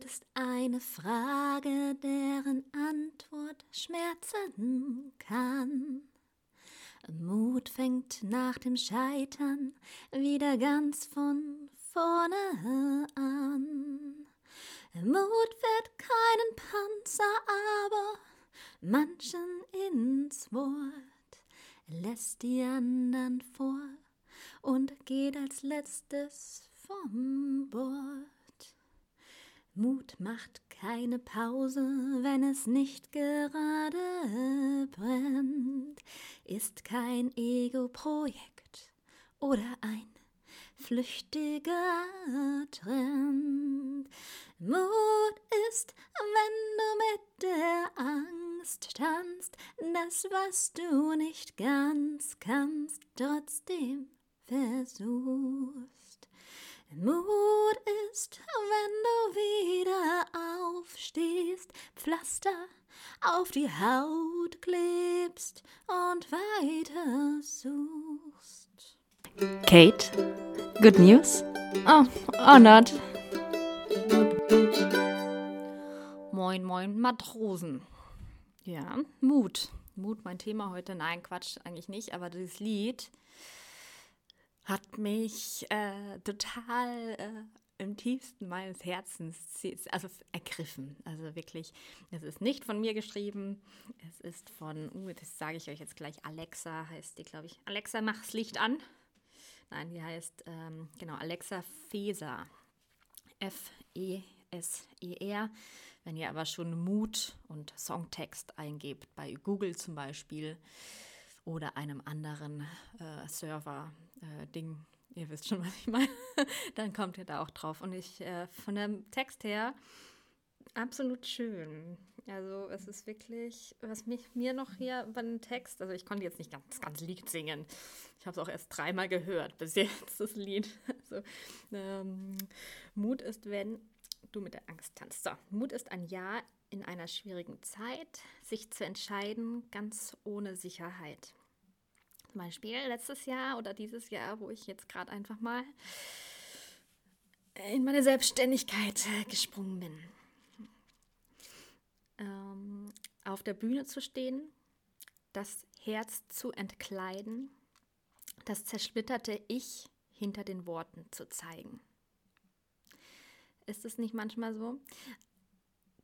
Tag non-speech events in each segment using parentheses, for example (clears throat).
Mut ist eine Frage, deren Antwort schmerzen kann. Mut fängt nach dem Scheitern wieder ganz von vorne an. Mut wird keinen Panzer, aber manchen ins Wort, lässt die anderen vor und geht als letztes vom Bord. Mut macht keine Pause, wenn es nicht gerade brennt, ist kein Ego-Projekt oder ein flüchtiger Trend. Mut ist, wenn du mit der Angst tanzt, das, was du nicht ganz kannst, trotzdem versuchst. Mut Pflaster auf die Haut klebst und weiter suchst. Kate, good news? Oh, or not. Moin, moin, Matrosen. Ja, Mut. Mut, mein Thema heute. Nein, Quatsch, eigentlich nicht, aber dieses Lied hat mich äh, total äh, im tiefsten meines Herzens also ergriffen. Also wirklich, es ist nicht von mir geschrieben, es ist von, uh, das sage ich euch jetzt gleich, Alexa heißt die, glaube ich. Alexa, mach das Licht an. Nein, die heißt, ähm, genau, Alexa Feser. F-E-S-E-R. Wenn ihr aber schon Mut und Songtext eingebt, bei Google zum Beispiel oder einem anderen äh, Server, äh, ihr wisst schon, was ich meine, (laughs) dann kommt ihr da auch drauf. Und ich, äh, von dem Text her, absolut schön. Also es ist wirklich, was mich mir noch hier bei dem Text, also ich konnte jetzt nicht ganz, das ganze Lied singen. Ich habe es auch erst dreimal gehört bis jetzt, das Lied. (laughs) Also, ähm, Mut ist, wenn du mit der Angst tanzt. So, Mut ist ein Ja in einer schwierigen Zeit, sich zu entscheiden, ganz ohne Sicherheit. Beispiel letztes Jahr oder dieses Jahr, wo ich jetzt gerade einfach mal in meine Selbstständigkeit gesprungen bin. Ähm, auf der Bühne zu stehen, das Herz zu entkleiden, das zersplitterte Ich hinter den Worten zu zeigen. Ist es nicht manchmal so,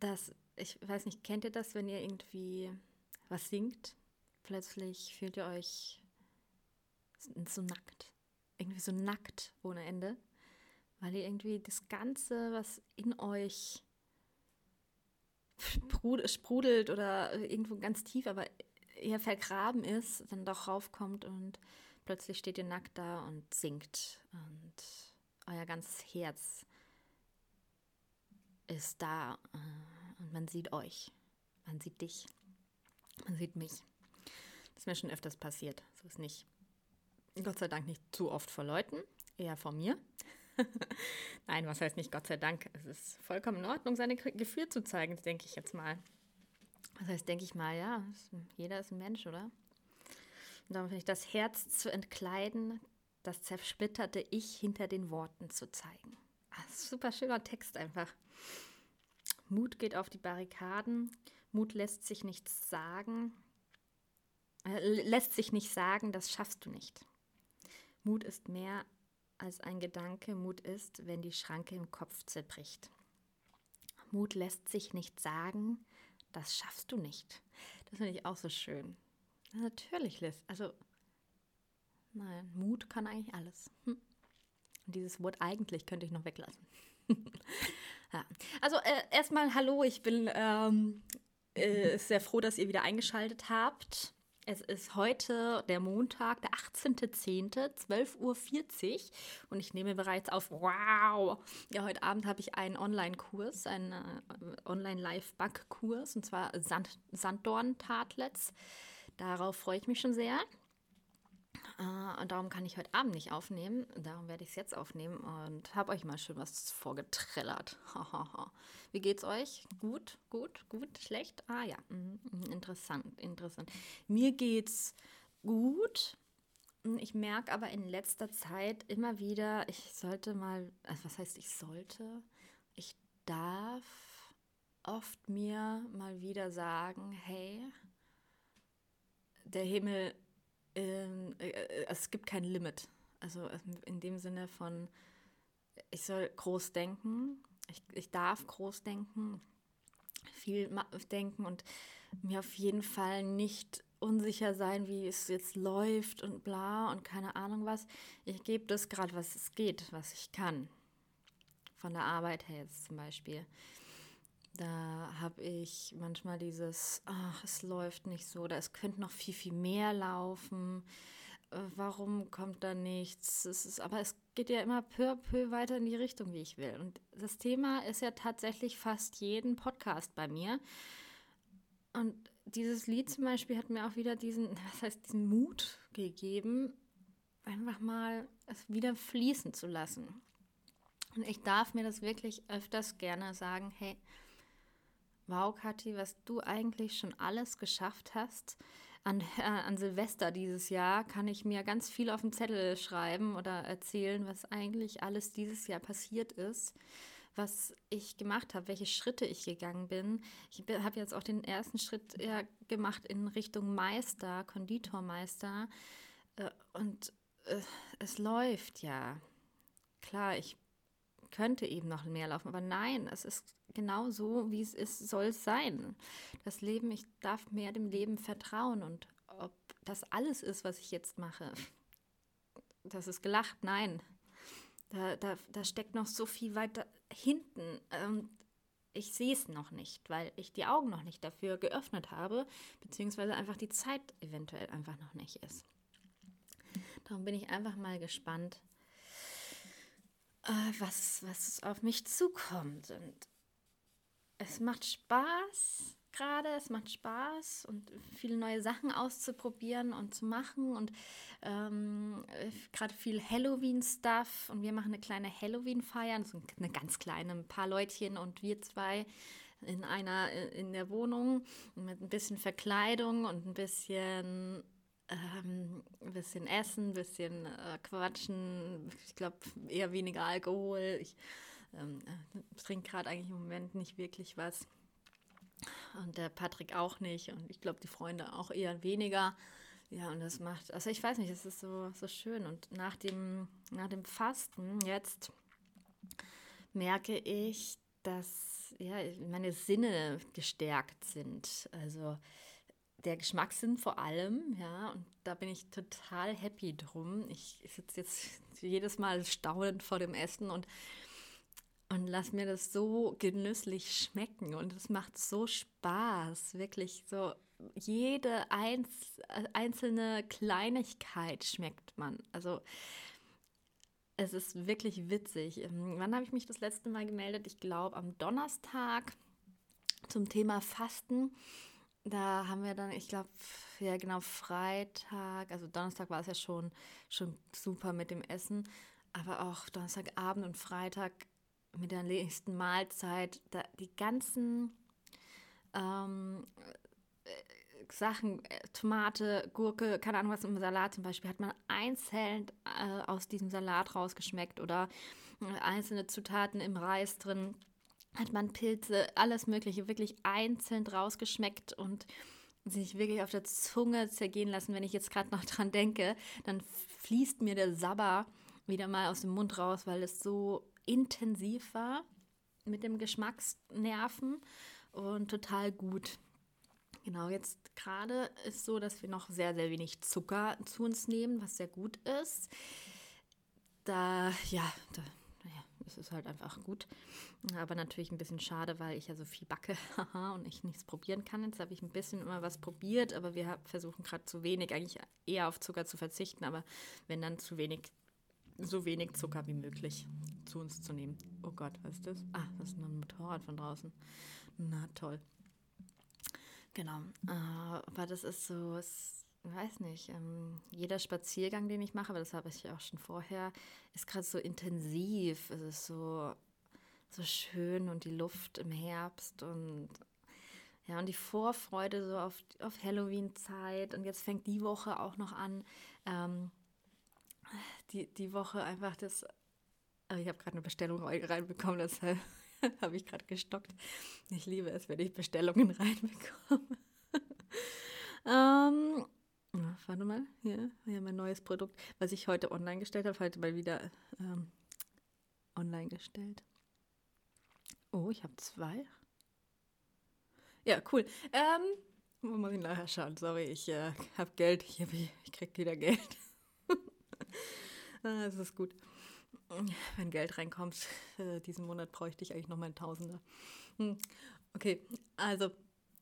dass, ich weiß nicht, kennt ihr das, wenn ihr irgendwie was singt? Plötzlich fühlt ihr euch so nackt. Irgendwie so nackt ohne Ende. Weil ihr irgendwie das Ganze, was in euch sprudelt oder irgendwo ganz tief, aber eher vergraben ist, dann doch raufkommt und plötzlich steht ihr nackt da und singt. Und euer ganzes Herz ist da äh, und man sieht euch, man sieht dich, man sieht mich. Das ist mir schon öfters passiert. So ist nicht. Gott sei Dank nicht zu oft vor Leuten, eher vor mir. (laughs) Nein, was heißt nicht Gott sei Dank? Es ist vollkommen in Ordnung, seine Gefühle zu zeigen, denke ich jetzt mal. Das heißt, denke ich mal, ja, jeder ist ein Mensch, oder? Und darum finde ich, das Herz zu entkleiden, das zersplitterte Ich hinter den Worten zu zeigen. Ach, super schöner Text einfach. Mut geht auf die Barrikaden, Mut lässt sich nichts sagen, äh, lässt sich nicht sagen, das schaffst du nicht. Mut ist mehr als ein Gedanke. Mut ist, wenn die Schranke im Kopf zerbricht. Mut lässt sich nicht sagen, das schaffst du nicht. Das finde ich auch so schön. Natürlich, Liz. Also, nein, Mut kann eigentlich alles. Hm. Und dieses Wort eigentlich könnte ich noch weglassen. (laughs) ja. Also, äh, erstmal Hallo, ich bin ähm, äh, sehr froh, dass ihr wieder eingeschaltet habt. Es ist heute der Montag, der 18.10., 12.40 Uhr und ich nehme bereits auf, wow, ja, heute Abend habe ich einen Online-Kurs, einen äh, Online-Live-Back-Kurs und zwar Sand Sanddorn-Tartlets. Darauf freue ich mich schon sehr. Uh, und darum kann ich heute Abend nicht aufnehmen. Darum werde ich es jetzt aufnehmen und habe euch mal schön was vorgetrellert. (laughs) Wie geht's euch? Gut, gut, gut, schlecht? Ah ja, mm, mm, interessant, interessant. Mir geht's gut. Ich merke aber in letzter Zeit immer wieder, ich sollte mal, also was heißt ich sollte? Ich darf oft mir mal wieder sagen, hey, der Himmel, ähm, äh, äh, es gibt kein Limit. Also in dem Sinne von, ich soll groß denken, ich, ich darf groß denken, viel denken und mir auf jeden Fall nicht unsicher sein, wie es jetzt läuft und bla und keine Ahnung was. Ich gebe das gerade, was es geht, was ich kann. Von der Arbeit her jetzt zum Beispiel. Da habe ich manchmal dieses, ach, es läuft nicht so, oder es könnte noch viel, viel mehr laufen. Äh, warum kommt da nichts? Es ist, aber es geht ja immer peu à peu weiter in die Richtung, wie ich will. Und das Thema ist ja tatsächlich fast jeden Podcast bei mir. Und dieses Lied zum Beispiel hat mir auch wieder diesen, (laughs) was heißt, diesen Mut gegeben, einfach mal es wieder fließen zu lassen. Und ich darf mir das wirklich öfters gerne sagen, hey, wow, Kathi, was du eigentlich schon alles geschafft hast. An, äh, an Silvester dieses Jahr kann ich mir ganz viel auf den Zettel schreiben oder erzählen, was eigentlich alles dieses Jahr passiert ist was ich gemacht habe, welche Schritte ich gegangen bin. Ich habe jetzt auch den ersten Schritt ja, gemacht in Richtung Meister, Konditormeister. Äh, und äh, es läuft ja. Klar, ich könnte eben noch mehr laufen, aber nein, es ist genau so, wie es ist, soll es sein. Das Leben, ich darf mehr dem Leben vertrauen und ob das alles ist, was ich jetzt mache, das ist gelacht, nein. Da, da, da steckt noch so viel weiter hinten. Ähm, ich sehe es noch nicht, weil ich die Augen noch nicht dafür geöffnet habe, beziehungsweise einfach die Zeit eventuell einfach noch nicht ist. Darum bin ich einfach mal gespannt, äh, was, was auf mich zukommt. Und es macht Spaß gerade. Es macht Spaß und viele neue Sachen auszuprobieren und zu machen und ähm, gerade viel Halloween-Stuff. Und wir machen eine kleine Halloween-Feier, so eine ganz kleine, ein paar Leutchen und wir zwei in einer in der Wohnung mit ein bisschen Verkleidung und ein bisschen ähm, ein bisschen Essen, ein bisschen äh, Quatschen. Ich glaube eher weniger Alkohol. Ich ähm, äh, trinke gerade eigentlich im Moment nicht wirklich was. Und der Patrick auch nicht. Und ich glaube, die Freunde auch eher weniger. Ja, und das macht, also ich weiß nicht, es ist so, so schön. Und nach dem, nach dem Fasten jetzt merke ich, dass ja, meine Sinne gestärkt sind. Also der Geschmackssinn vor allem, ja, und da bin ich total happy drum. Ich sitze jetzt jedes Mal staunend vor dem Essen und und lass mir das so genüsslich schmecken und es macht so Spaß, wirklich so jede einz einzelne Kleinigkeit schmeckt man. Also es ist wirklich witzig. Ähm, wann habe ich mich das letzte Mal gemeldet? Ich glaube am Donnerstag zum Thema Fasten. Da haben wir dann, ich glaube, ja genau, Freitag, also Donnerstag war es ja schon, schon super mit dem Essen, aber auch Donnerstagabend und Freitag mit der nächsten Mahlzeit da, die ganzen ähm, äh, Sachen, äh, Tomate, Gurke, keine Ahnung was im Salat zum Beispiel, hat man einzeln äh, aus diesem Salat rausgeschmeckt oder äh, einzelne Zutaten im Reis drin, hat man Pilze, alles Mögliche wirklich einzeln rausgeschmeckt und sich wirklich auf der Zunge zergehen lassen. Wenn ich jetzt gerade noch dran denke, dann fließt mir der Sabber wieder mal aus dem Mund raus, weil es so intensiv war mit dem Geschmacksnerven und total gut. Genau, jetzt gerade ist so, dass wir noch sehr, sehr wenig Zucker zu uns nehmen, was sehr gut ist. Da, ja, da, naja, es ist halt einfach gut. Aber natürlich ein bisschen schade, weil ich ja so viel backe (laughs) und ich nichts probieren kann. Jetzt habe ich ein bisschen immer was probiert, aber wir versuchen gerade zu wenig, eigentlich eher auf Zucker zu verzichten, aber wenn dann zu wenig so wenig Zucker wie möglich zu uns zu nehmen. Oh Gott, was ist das? Ah, das ist ein Motorrad von draußen. Na toll. Genau. Äh, aber das ist so, ich weiß nicht, ähm, jeder Spaziergang, den ich mache, aber das habe ich auch schon vorher, ist gerade so intensiv. Es ist so, so schön und die Luft im Herbst und ja, und die Vorfreude so auf, auf Halloween-Zeit. Und jetzt fängt die Woche auch noch an. Ähm, die, die Woche einfach das. Also ich habe gerade eine Bestellung reinbekommen, deshalb (laughs) Habe ich gerade gestockt. Ich liebe es, wenn ich Bestellungen (laughs) reinbekomme. ähm, warte mal, hier, hier mein neues Produkt, was ich heute online gestellt habe. Heute mal wieder ähm, online gestellt. Oh, ich habe zwei. Ja, cool. Ähm, muss ich nachher schauen? Sorry, ich äh, habe Geld. Ich, hab, ich krieg wieder Geld. (laughs) ah, das ist gut. Wenn Geld reinkommt, äh, diesen Monat bräuchte ich eigentlich noch mal ein Tausender. Hm. Okay, also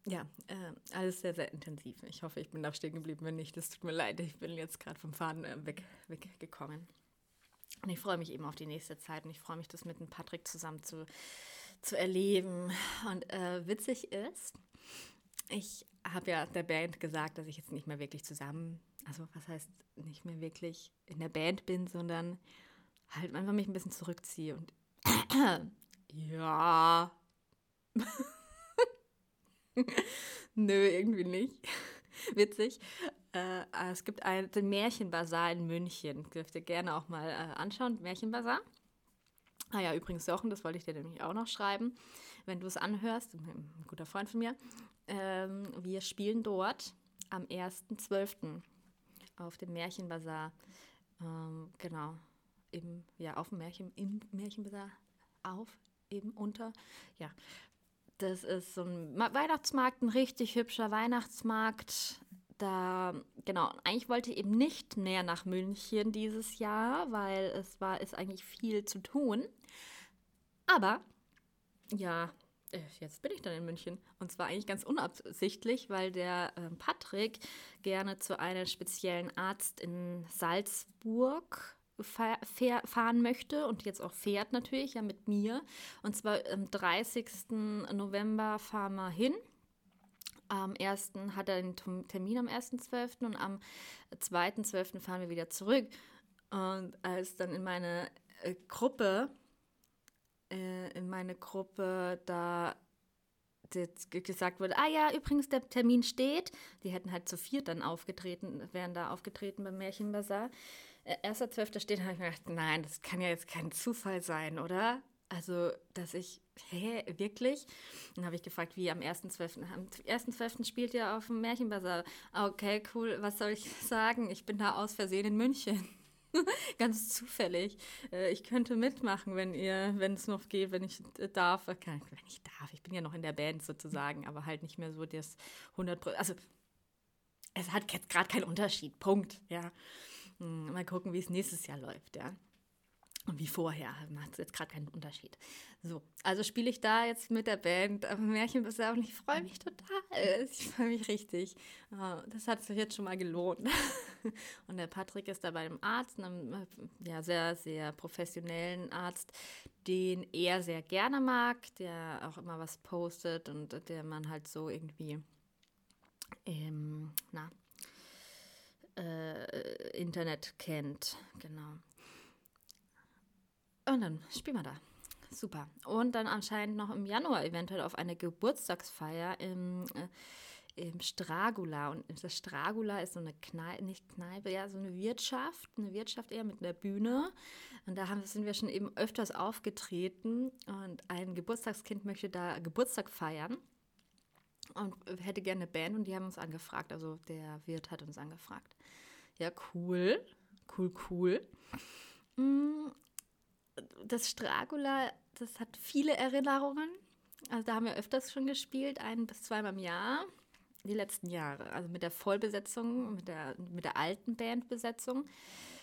ja, äh, alles sehr, sehr intensiv. Ich hoffe, ich bin da stehen geblieben. Wenn nicht, das tut mir leid. Ich bin jetzt gerade vom Faden äh, weg, weggekommen. Und ich freue mich eben auf die nächste Zeit und ich freue mich, das mit dem Patrick zusammen zu, zu erleben. Und äh, witzig ist, ich habe ja der Band gesagt, dass ich jetzt nicht mehr wirklich zusammen, also was heißt nicht mehr wirklich in der Band bin, sondern halt einfach mich ein bisschen zurückziehe und (clears throat) ja. (laughs) Nö, irgendwie nicht. (laughs) Witzig. Äh, es gibt einen Märchenbazar in München. Dürft ihr gerne auch mal äh, anschauen. Märchenbazar. Ah ja, übrigens, Jochen, das wollte ich dir nämlich auch noch schreiben, wenn du es anhörst. Ein guter Freund von mir. Ähm, wir spielen dort am 1.12. auf dem Märchenbazar. Ähm, genau. Im, ja, auf dem Märchen, im Märchenbazar auf, eben unter. Ja, das ist so ein Weihnachtsmarkt, ein richtig hübscher Weihnachtsmarkt. Da, genau, eigentlich wollte ich eben nicht mehr nach München dieses Jahr, weil es war, ist eigentlich viel zu tun. Aber, ja, jetzt bin ich dann in München. Und zwar eigentlich ganz unabsichtlich, weil der äh, Patrick gerne zu einem speziellen Arzt in Salzburg fahren möchte und jetzt auch fährt natürlich, ja mit mir. Und zwar am 30. November fahren wir hin. Am 1. hat er den Termin am 1.12. und am 2.12. fahren wir wieder zurück. Und als dann in meine äh, Gruppe, äh, in meine Gruppe da gesagt wurde, ah ja, übrigens, der Termin steht. Die hätten halt zu viert dann aufgetreten, wären da aufgetreten beim Märchenbazar. 1.12. Äh, steht, habe ich mir gedacht, nein, das kann ja jetzt kein Zufall sein, oder? Also, dass ich, hä, wirklich? Dann habe ich gefragt, wie am 1.12. Am 1.12. spielt ihr auf dem Märchenbazar. Okay, cool, was soll ich (laughs) sagen? Ich bin da aus Versehen in München. (laughs) Ganz zufällig. Äh, ich könnte mitmachen, wenn ihr, wenn es noch geht, wenn ich darf. Wenn ich darf, ich bin ja noch in der Band sozusagen, aber halt nicht mehr so das 100% Also, es hat jetzt gerade keinen Unterschied. Punkt. Ja. Hm, mal gucken, wie es nächstes Jahr läuft, ja. Und wie vorher, macht jetzt gerade keinen Unterschied. So, also spiele ich da jetzt mit der Band am Märchenbazar und ich freue mich total. Ich freue mich richtig. Das hat sich jetzt schon mal gelohnt. (laughs) Und der Patrick ist da bei einem Arzt, einem ja, sehr, sehr professionellen Arzt, den er sehr gerne mag, der auch immer was postet und der man halt so irgendwie, ähm, na, äh, Internet kennt. Genau. Und dann spielen wir da. Super. Und dann anscheinend noch im Januar eventuell auf eine Geburtstagsfeier im, äh, im Stragula. Und das Stragula ist so eine Kneipe, nicht Kneipe, ja, so eine Wirtschaft, eine Wirtschaft eher mit einer Bühne. Und da haben, sind wir schon eben öfters aufgetreten. Und ein Geburtstagskind möchte da Geburtstag feiern und hätte gerne eine Band und die haben uns angefragt. Also der Wirt hat uns angefragt. Ja, cool. Cool, cool. Mm, das Stragula, das hat viele Erinnerungen. Also da haben wir öfters schon gespielt, ein bis zweimal im Jahr. Die letzten Jahre. Also mit der Vollbesetzung, mit der, mit der alten Bandbesetzung.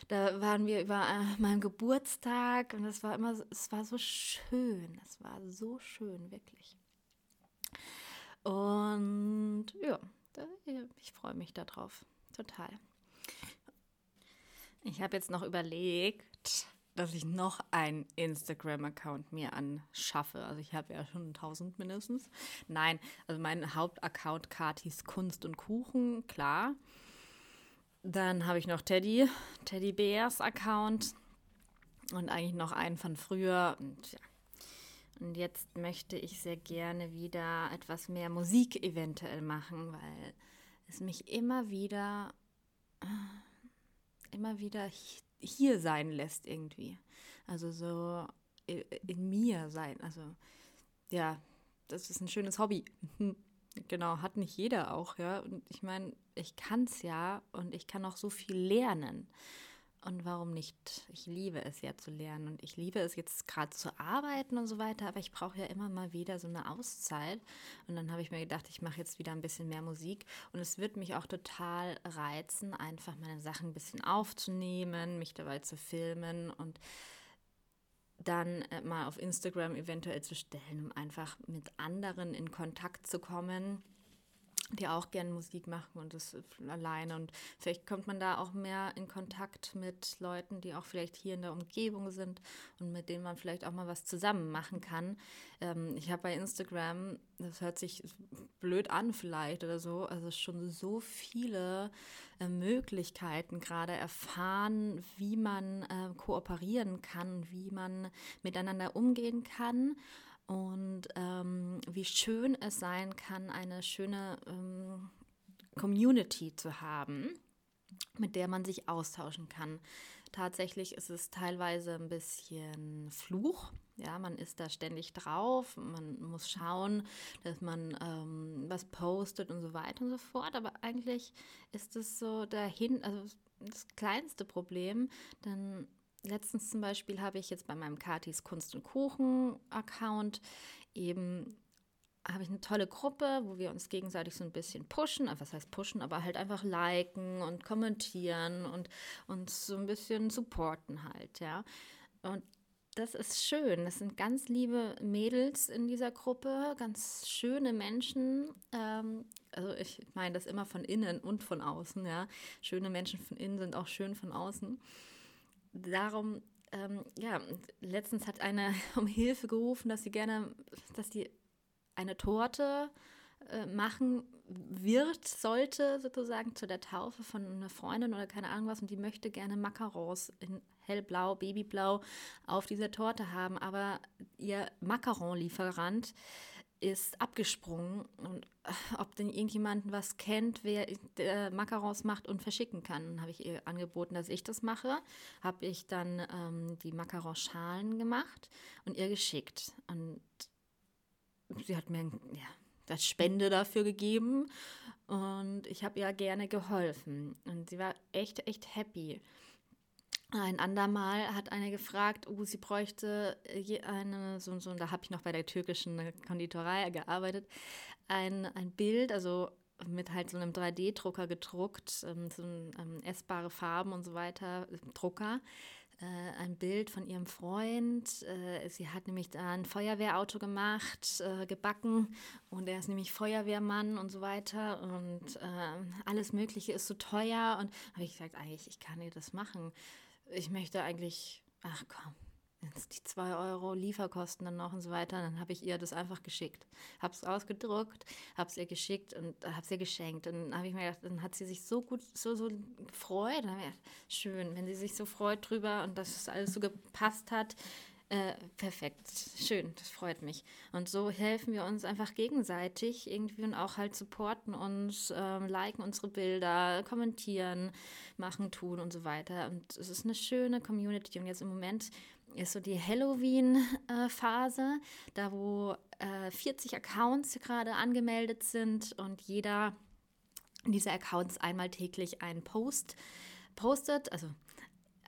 Da waren wir über äh, meinem Geburtstag und es war immer, es war so schön. Es war so schön, wirklich. Und ja, da, ich freue mich darauf. Total. Ich habe jetzt noch überlegt, dass ich noch einen Instagram-Account mir anschaffe. Also ich habe ja schon 1000 mindestens. Nein, also mein Hauptaccount Katis Kunst und Kuchen, klar. Dann habe ich noch Teddy, Teddy Bears Account und eigentlich noch einen von früher. Und ja, und jetzt möchte ich sehr gerne wieder etwas mehr Musik eventuell machen, weil es mich immer wieder, immer wieder hier sein lässt irgendwie. Also so in mir sein. Also ja, das ist ein schönes Hobby. (laughs) Genau, hat nicht jeder auch, ja. Und ich meine, ich kann es ja und ich kann auch so viel lernen. Und warum nicht? Ich liebe es ja zu lernen und ich liebe es jetzt gerade zu arbeiten und so weiter, aber ich brauche ja immer mal wieder so eine Auszeit. Und dann habe ich mir gedacht, ich mache jetzt wieder ein bisschen mehr Musik und es wird mich auch total reizen, einfach meine Sachen ein bisschen aufzunehmen, mich dabei zu filmen und dann äh, mal auf Instagram eventuell zu stellen, um einfach mit anderen in Kontakt zu kommen die auch gerne Musik machen und das alleine. Und vielleicht kommt man da auch mehr in Kontakt mit Leuten, die auch vielleicht hier in der Umgebung sind und mit denen man vielleicht auch mal was zusammen machen kann. Ähm, ich habe bei Instagram, das hört sich blöd an vielleicht oder so, also schon so viele äh, Möglichkeiten gerade erfahren, wie man äh, kooperieren kann, wie man miteinander umgehen kann und ähm, wie schön es sein kann, eine schöne ähm, Community zu haben, mit der man sich austauschen kann. Tatsächlich ist es teilweise ein bisschen Fluch. Ja, man ist da ständig drauf, man muss schauen, dass man ähm, was postet und so weiter und so fort. Aber eigentlich ist es so dahin, also das kleinste Problem, denn letztens zum Beispiel habe ich jetzt bei meinem Katis Kunst und Kuchen Account eben habe ich eine tolle Gruppe, wo wir uns gegenseitig so ein bisschen pushen, äh, was heißt pushen, aber halt einfach liken und kommentieren und uns so ein bisschen supporten halt, ja. Und das ist schön. Das sind ganz liebe Mädels in dieser Gruppe, ganz schöne Menschen. Ähm, also ich meine das immer von innen und von außen, ja. Schöne Menschen von innen sind auch schön von außen darum, ähm, ja, letztens hat eine (laughs) um Hilfe gerufen, dass sie gerne, dass sie eine Torte äh, machen wird, sollte sozusagen zu der Taufe von einer Freundin oder keine Ahnung was. Und die möchte gerne Macarons in hellblau, babyblau auf dieser Torte haben, aber ihr Macaron-Lieferant ist abgesprungen und äh, ob denn irgendjemand was kennt, wer äh, Macarons macht und verschicken kann, habe ich ihr angeboten, dass ich das mache. Habe ich dann ähm, die Macaron-Schalen gemacht und ihr geschickt. Und sie hat mir ja, das Spende dafür gegeben und ich habe ihr gerne geholfen. Und sie war echt, echt happy. Ein andermal hat eine gefragt, oh, sie bräuchte eine, so, so da habe ich noch bei der türkischen Konditorei gearbeitet, ein, ein Bild, also mit halt so einem 3D-Drucker gedruckt, ähm, so ähm, essbare Farben und so weiter, Drucker. Äh, ein Bild von ihrem Freund. Äh, sie hat nämlich da ein Feuerwehrauto gemacht, äh, gebacken und er ist nämlich Feuerwehrmann und so weiter und äh, alles Mögliche ist so teuer und habe ich gesagt, eigentlich, ich kann ihr das machen ich möchte eigentlich, ach komm, jetzt die zwei Euro Lieferkosten dann noch und so weiter. Dann habe ich ihr das einfach geschickt. Habe es ausgedruckt, habe es ihr geschickt und habe es ihr geschenkt. Und dann habe ich mir gedacht, dann hat sie sich so gut, so, so gefreut. Dann gedacht, schön, wenn sie sich so freut drüber und dass es alles so gepasst hat. Äh, perfekt, schön, das freut mich. Und so helfen wir uns einfach gegenseitig irgendwie und auch halt supporten uns, ähm, liken unsere Bilder, kommentieren, machen, tun und so weiter. Und es ist eine schöne Community. Und jetzt im Moment ist so die Halloween-Phase, äh, da wo äh, 40 Accounts gerade angemeldet sind und jeder dieser Accounts einmal täglich einen Post postet, also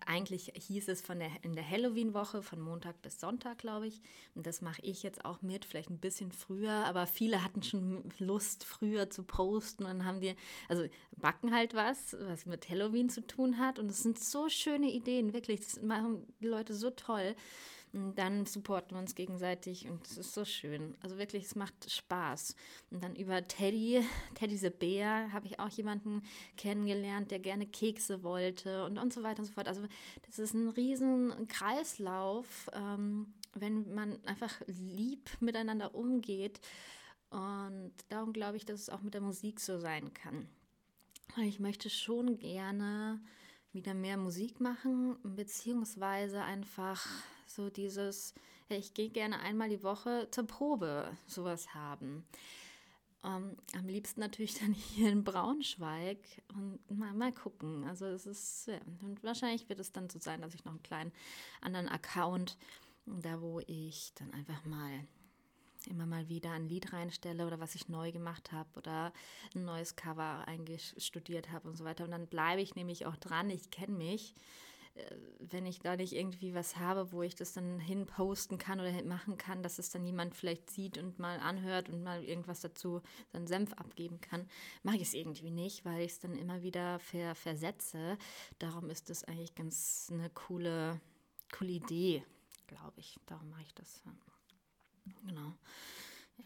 eigentlich hieß es von der, in der Halloween-Woche von Montag bis Sonntag, glaube ich. Und das mache ich jetzt auch mit, vielleicht ein bisschen früher, aber viele hatten schon Lust, früher zu posten. Und dann haben die, also backen halt was, was mit Halloween zu tun hat. Und es sind so schöne Ideen, wirklich. Das machen die Leute so toll. Und dann supporten wir uns gegenseitig und es ist so schön. Also wirklich, es macht Spaß. Und dann über Teddy, Teddy the Bär, habe ich auch jemanden kennengelernt, der gerne Kekse wollte und, und so weiter und so fort. Also das ist ein riesen Kreislauf, ähm, wenn man einfach lieb miteinander umgeht. Und darum glaube ich, dass es auch mit der Musik so sein kann. Ich möchte schon gerne wieder mehr Musik machen, beziehungsweise einfach so dieses, hey, ich gehe gerne einmal die Woche zur Probe sowas haben. Ähm, am liebsten natürlich (laughs) dann hier in Braunschweig und mal, mal gucken. Also es ist, ja, und wahrscheinlich wird es dann so sein, dass ich noch einen kleinen anderen Account, da wo ich dann einfach mal immer mal wieder ein Lied reinstelle oder was ich neu gemacht habe oder ein neues Cover eingestudiert habe und so weiter. Und dann bleibe ich nämlich auch dran. Ich kenne mich. Äh, wenn ich da nicht irgendwie was habe, wo ich das dann hinposten kann oder machen kann, dass es dann jemand vielleicht sieht und mal anhört und mal irgendwas dazu, seinen Senf abgeben kann, mache ich es irgendwie nicht, weil ich es dann immer wieder ver versetze. Darum ist das eigentlich ganz eine coole, coole Idee, glaube ich. Darum mache ich das. Genau.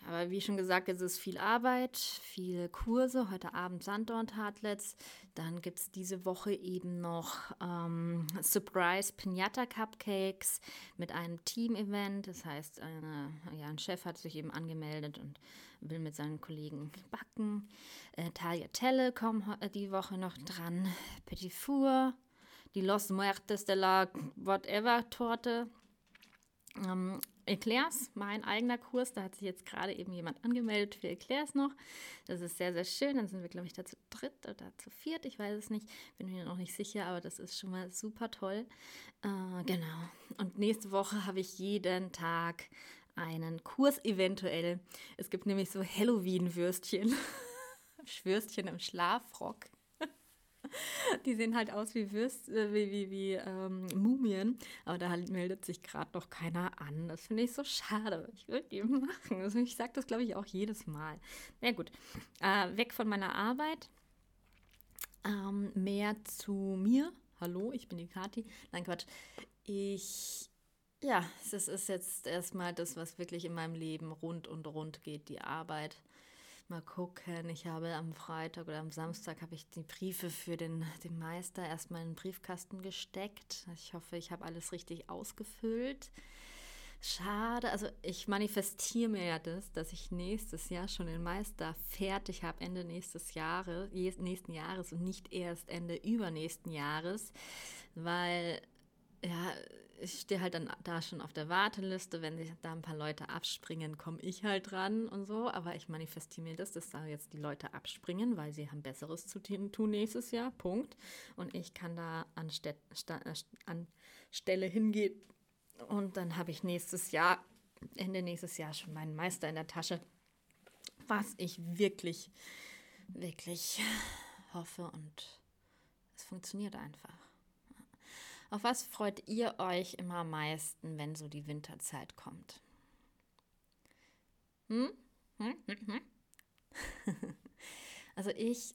Aber wie schon gesagt, es ist viel Arbeit, viele Kurse. Heute Abend Sanddorn Tartlets. Dann gibt es diese Woche eben noch ähm, Surprise Pinata Cupcakes mit einem Team-Event. Das heißt, eine, ja, ein Chef hat sich eben angemeldet und will mit seinen Kollegen backen. Äh, Talia Telle kommt die Woche noch dran. Petit Four, die Los Muertes de la Whatever Torte. Ähm, Eclairs, mein eigener Kurs. Da hat sich jetzt gerade eben jemand angemeldet für Eclairs noch. Das ist sehr, sehr schön. Dann sind wir, glaube ich, da zu dritt oder zu viert. Ich weiß es nicht. Bin mir noch nicht sicher, aber das ist schon mal super toll. Äh, genau. Und nächste Woche habe ich jeden Tag einen Kurs eventuell. Es gibt nämlich so Halloween-Würstchen. (laughs) Würstchen im Schlafrock. (laughs) Die sehen halt aus wie Würst, äh, wie, wie, wie ähm, Mumien, aber da meldet sich gerade noch keiner an. Das finde ich so schade. Ich würde die machen. Also ich sage das, glaube ich, auch jedes Mal. Na gut, äh, weg von meiner Arbeit. Ähm, mehr zu mir. Hallo, ich bin die Kati. Nein, Quatsch. Ich ja, das ist jetzt erstmal das, was wirklich in meinem Leben rund und rund geht, die Arbeit. Mal gucken. Ich habe am Freitag oder am Samstag habe ich die Briefe für den, den Meister erstmal in den Briefkasten gesteckt. Ich hoffe, ich habe alles richtig ausgefüllt. Schade, also ich manifestiere mir ja das, dass ich nächstes Jahr schon den Meister fertig habe, Ende nächstes Jahres, nächsten Jahres und nicht erst Ende übernächsten Jahres, weil ja, ich stehe halt dann da schon auf der Warteliste. Wenn sich da ein paar Leute abspringen, komme ich halt dran und so. Aber ich manifestiere mir das, dass da jetzt die Leute abspringen, weil sie haben Besseres zu tun nächstes Jahr. Punkt. Und ich kann da an, St an Stelle hingehen. Und dann habe ich nächstes Jahr, Ende nächstes Jahr schon meinen Meister in der Tasche. Was ich wirklich, wirklich hoffe. Und es funktioniert einfach. Auf was freut ihr euch immer am meisten, wenn so die Winterzeit kommt? Hm? Hm? Hm? hm? (laughs) also ich,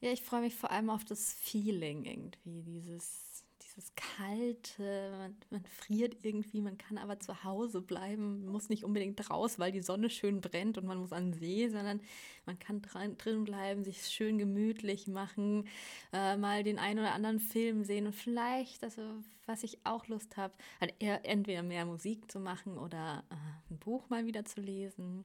ja, ich freue mich vor allem auf das Feeling irgendwie, dieses dieses Kalte, man, man, friert irgendwie, man kann aber zu Hause bleiben, muss nicht unbedingt raus, weil die Sonne schön brennt und man muss an den See, sondern man kann drin bleiben, sich schön gemütlich machen, äh, mal den einen oder anderen Film sehen und vielleicht, also was ich auch Lust habe, halt entweder mehr Musik zu machen oder äh, ein Buch mal wieder zu lesen.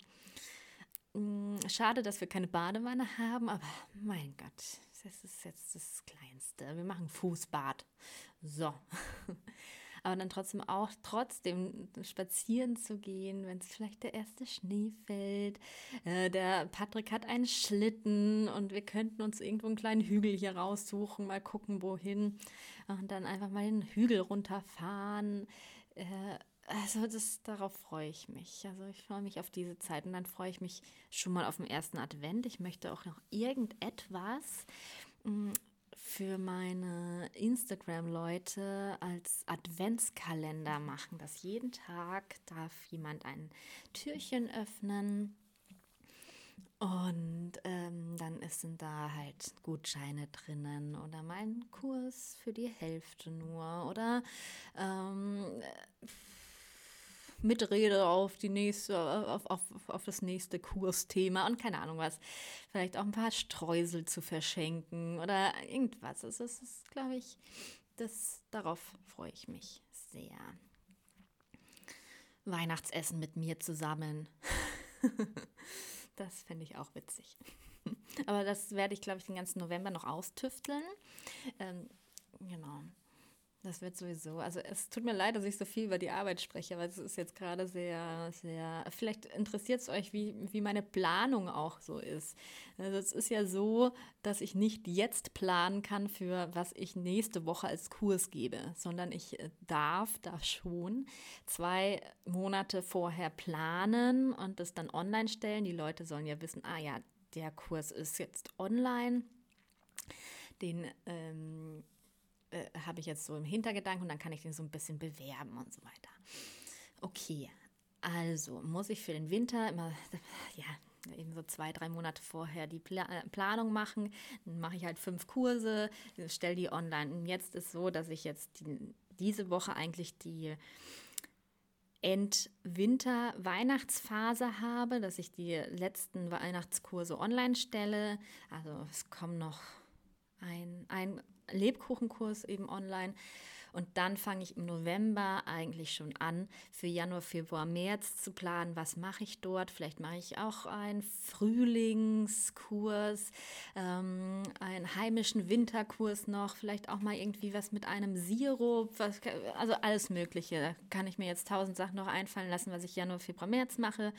Mm, schade, dass wir keine Badewanne haben, aber mein Gott, das ist jetzt das Kleinste. Wir machen Fußbad. So. (laughs) Aber dann trotzdem auch trotzdem spazieren zu gehen, wenn es vielleicht der erste Schnee fällt. Äh, der Patrick hat einen Schlitten und wir könnten uns irgendwo einen kleinen Hügel hier raussuchen, mal gucken, wohin. Und dann einfach mal den Hügel runterfahren. Äh, also das, darauf freue ich mich. Also ich freue mich auf diese Zeit und dann freue ich mich schon mal auf den ersten Advent. Ich möchte auch noch irgendetwas mm, für meine Instagram-Leute als Adventskalender machen, dass jeden Tag darf jemand ein Türchen öffnen. Und ähm, dann sind da halt Gutscheine drinnen oder mein Kurs für die Hälfte nur oder ähm, Mitrede auf die nächste, auf, auf, auf das nächste Kursthema und keine Ahnung was. Vielleicht auch ein paar Streusel zu verschenken oder irgendwas. Es ist, glaube ich, das, darauf freue ich mich sehr. Weihnachtsessen mit mir zusammen. (laughs) das fände ich auch witzig. (laughs) Aber das werde ich, glaube ich, den ganzen November noch austüfteln. Ähm, genau. Das wird sowieso. Also es tut mir leid, dass ich so viel über die Arbeit spreche, weil es ist jetzt gerade sehr, sehr. Vielleicht interessiert es euch, wie, wie meine Planung auch so ist. Also es ist ja so, dass ich nicht jetzt planen kann, für was ich nächste Woche als Kurs gebe, sondern ich äh, darf, darf schon zwei Monate vorher planen und das dann online stellen. Die Leute sollen ja wissen, ah ja, der Kurs ist jetzt online. Den ähm, äh, habe ich jetzt so im Hintergedanken und dann kann ich den so ein bisschen bewerben und so weiter. Okay, also muss ich für den Winter immer, (laughs) ja, eben so zwei, drei Monate vorher die Pla äh, Planung machen. Dann mache ich halt fünf Kurse, stelle die online. Und jetzt ist so, dass ich jetzt die, diese Woche eigentlich die End-Winter-Weihnachtsphase habe, dass ich die letzten Weihnachtskurse online stelle. Also es kommen noch ein, ein Lebkuchenkurs eben online. Und dann fange ich im November eigentlich schon an, für Januar, Februar, März zu planen, was mache ich dort. Vielleicht mache ich auch einen Frühlingskurs, ähm, einen heimischen Winterkurs noch, vielleicht auch mal irgendwie was mit einem Sirup, was, also alles Mögliche. Da kann ich mir jetzt tausend Sachen noch einfallen lassen, was ich Januar, Februar, März mache.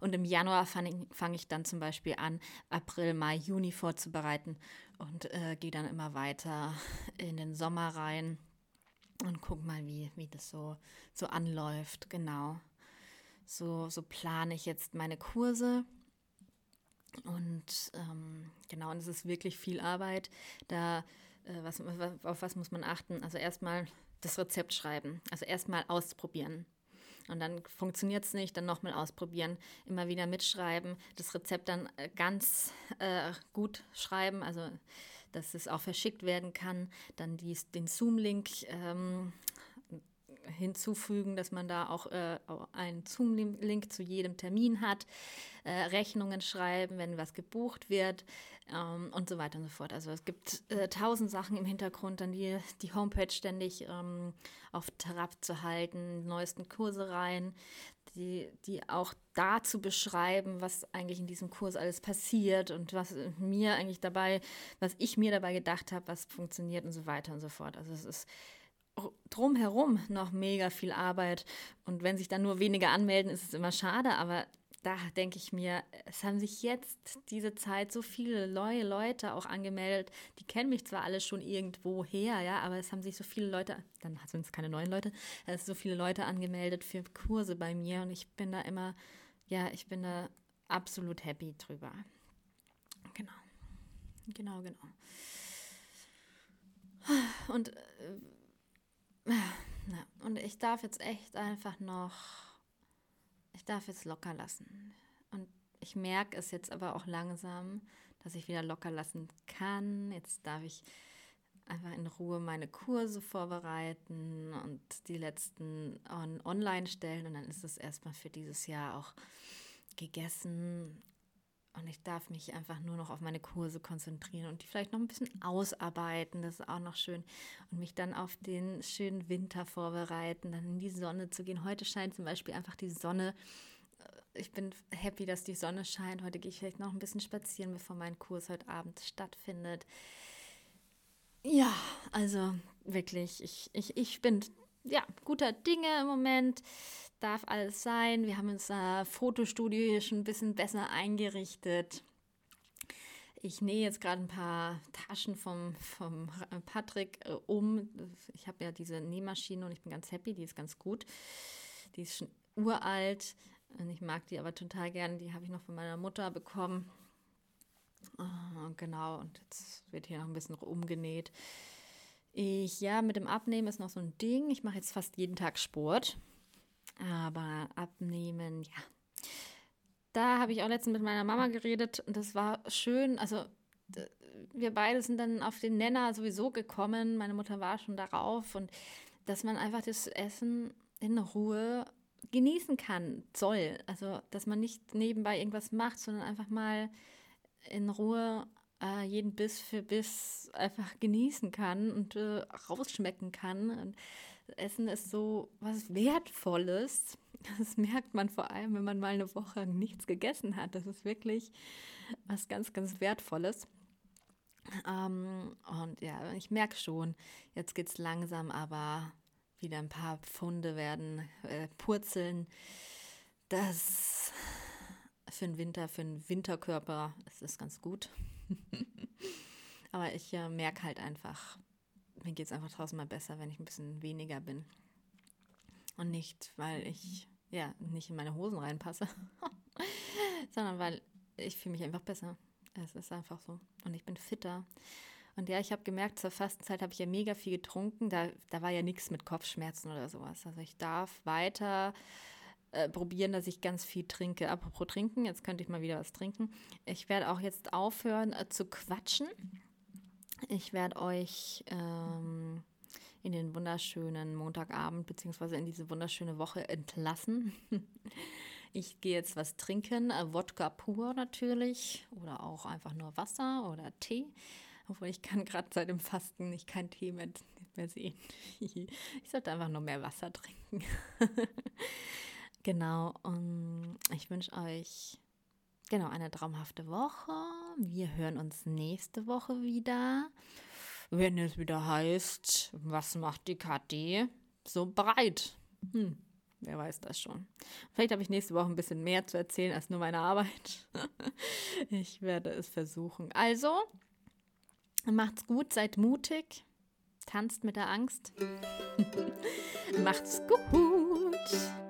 Und im Januar fange ich, fang ich dann zum Beispiel an, April, Mai, Juni vorzubereiten und äh, gehe dann immer weiter in den Sommer rein und guck mal, wie, wie das so, so anläuft. Genau. So, so plane ich jetzt meine Kurse. Und ähm, genau, und es ist wirklich viel Arbeit. Da, äh, was, auf was muss man achten? Also erstmal das Rezept schreiben. Also erstmal ausprobieren. Und dann funktioniert es nicht, dann nochmal ausprobieren, immer wieder mitschreiben, das Rezept dann äh, ganz äh, gut schreiben, also dass es auch verschickt werden kann, dann dies, den Zoom-Link ähm, hinzufügen, dass man da auch äh, einen Zoom-Link zu jedem Termin hat, äh, Rechnungen schreiben, wenn was gebucht wird ähm, und so weiter und so fort. Also es gibt äh, tausend Sachen im Hintergrund, dann die, die Homepage ständig ähm, auf Trab zu halten, neuesten Kurse rein, die, die auch dazu beschreiben, was eigentlich in diesem Kurs alles passiert und was mir eigentlich dabei, was ich mir dabei gedacht habe, was funktioniert und so weiter und so fort. Also es ist drumherum noch mega viel Arbeit. Und wenn sich dann nur wenige anmelden, ist es immer schade. Aber da denke ich mir, es haben sich jetzt diese Zeit so viele neue Leute auch angemeldet. Die kennen mich zwar alle schon irgendwo her, ja, aber es haben sich so viele Leute, dann sind es keine neuen Leute, es so viele Leute angemeldet für Kurse bei mir und ich bin da immer, ja, ich bin da absolut happy drüber. Genau. Genau, genau. Und äh, ja, und ich darf jetzt echt einfach noch, ich darf jetzt locker lassen. Und ich merke es jetzt aber auch langsam, dass ich wieder locker lassen kann. Jetzt darf ich einfach in Ruhe meine Kurse vorbereiten und die letzten on online stellen. Und dann ist es erstmal für dieses Jahr auch gegessen. Und ich darf mich einfach nur noch auf meine Kurse konzentrieren und die vielleicht noch ein bisschen ausarbeiten. Das ist auch noch schön. Und mich dann auf den schönen Winter vorbereiten, dann in die Sonne zu gehen. Heute scheint zum Beispiel einfach die Sonne. Äh, ich bin happy, dass die Sonne scheint. Heute gehe ich vielleicht noch ein bisschen spazieren, bevor mein Kurs heute Abend stattfindet. Ja, also wirklich, ich, ich, ich bin ja guter Dinge im Moment darf alles sein. Wir haben unser Fotostudio hier schon ein bisschen besser eingerichtet. Ich nähe jetzt gerade ein paar Taschen vom, vom Patrick äh, um. Ich habe ja diese Nähmaschine und ich bin ganz happy, die ist ganz gut. Die ist schon uralt und ich mag die aber total gerne. Die habe ich noch von meiner Mutter bekommen. Oh, genau, und jetzt wird hier noch ein bisschen umgenäht. Ich, ja, mit dem Abnehmen ist noch so ein Ding. Ich mache jetzt fast jeden Tag Sport. Aber abnehmen, ja. Da habe ich auch letztens mit meiner Mama geredet und das war schön. Also wir beide sind dann auf den Nenner sowieso gekommen. Meine Mutter war schon darauf und dass man einfach das Essen in Ruhe genießen kann, soll. Also, dass man nicht nebenbei irgendwas macht, sondern einfach mal in Ruhe äh, jeden Biss für Biss einfach genießen kann und äh, rausschmecken kann. Und Essen ist so was Wertvolles. (laughs) Das merkt man vor allem, wenn man mal eine Woche nichts gegessen hat. Das ist wirklich was ganz, ganz Wertvolles. Ähm, und ja, ich merke schon, jetzt geht es langsam, aber wieder ein paar Pfunde werden äh, purzeln. Das für den Winter, für den Winterkörper ist es ganz gut. (laughs) aber ich äh, merke halt einfach, mir geht es einfach draußen mal besser, wenn ich ein bisschen weniger bin. Und nicht, weil ich ja nicht in meine Hosen reinpasse, (laughs) sondern weil ich fühle mich einfach besser. Es ist einfach so. Und ich bin fitter. Und ja, ich habe gemerkt, zur Fastenzeit habe ich ja mega viel getrunken. Da, da war ja nichts mit Kopfschmerzen oder sowas. Also ich darf weiter äh, probieren, dass ich ganz viel trinke. Apropos trinken, jetzt könnte ich mal wieder was trinken. Ich werde auch jetzt aufhören äh, zu quatschen. Ich werde euch ähm, in den wunderschönen Montagabend beziehungsweise in diese wunderschöne Woche entlassen. (laughs) Ich gehe jetzt was trinken, äh, Wodka pur natürlich oder auch einfach nur Wasser oder Tee. Obwohl ich kann gerade seit dem Fasten nicht kein Tee mehr, mehr sehen. (laughs) Ich sollte einfach nur mehr Wasser trinken. (laughs) genau, und ich wünsche euch genau eine traumhafte Woche. Wir hören uns nächste Woche wieder, wenn es wieder heißt, was macht die Kathi so breit? Hm. Wer weiß das schon. Vielleicht habe ich nächste Woche ein bisschen mehr zu erzählen als nur meine Arbeit. (laughs) ich werde es versuchen. Also, macht's gut, seid mutig, tanzt mit der Angst. (laughs) macht's gut.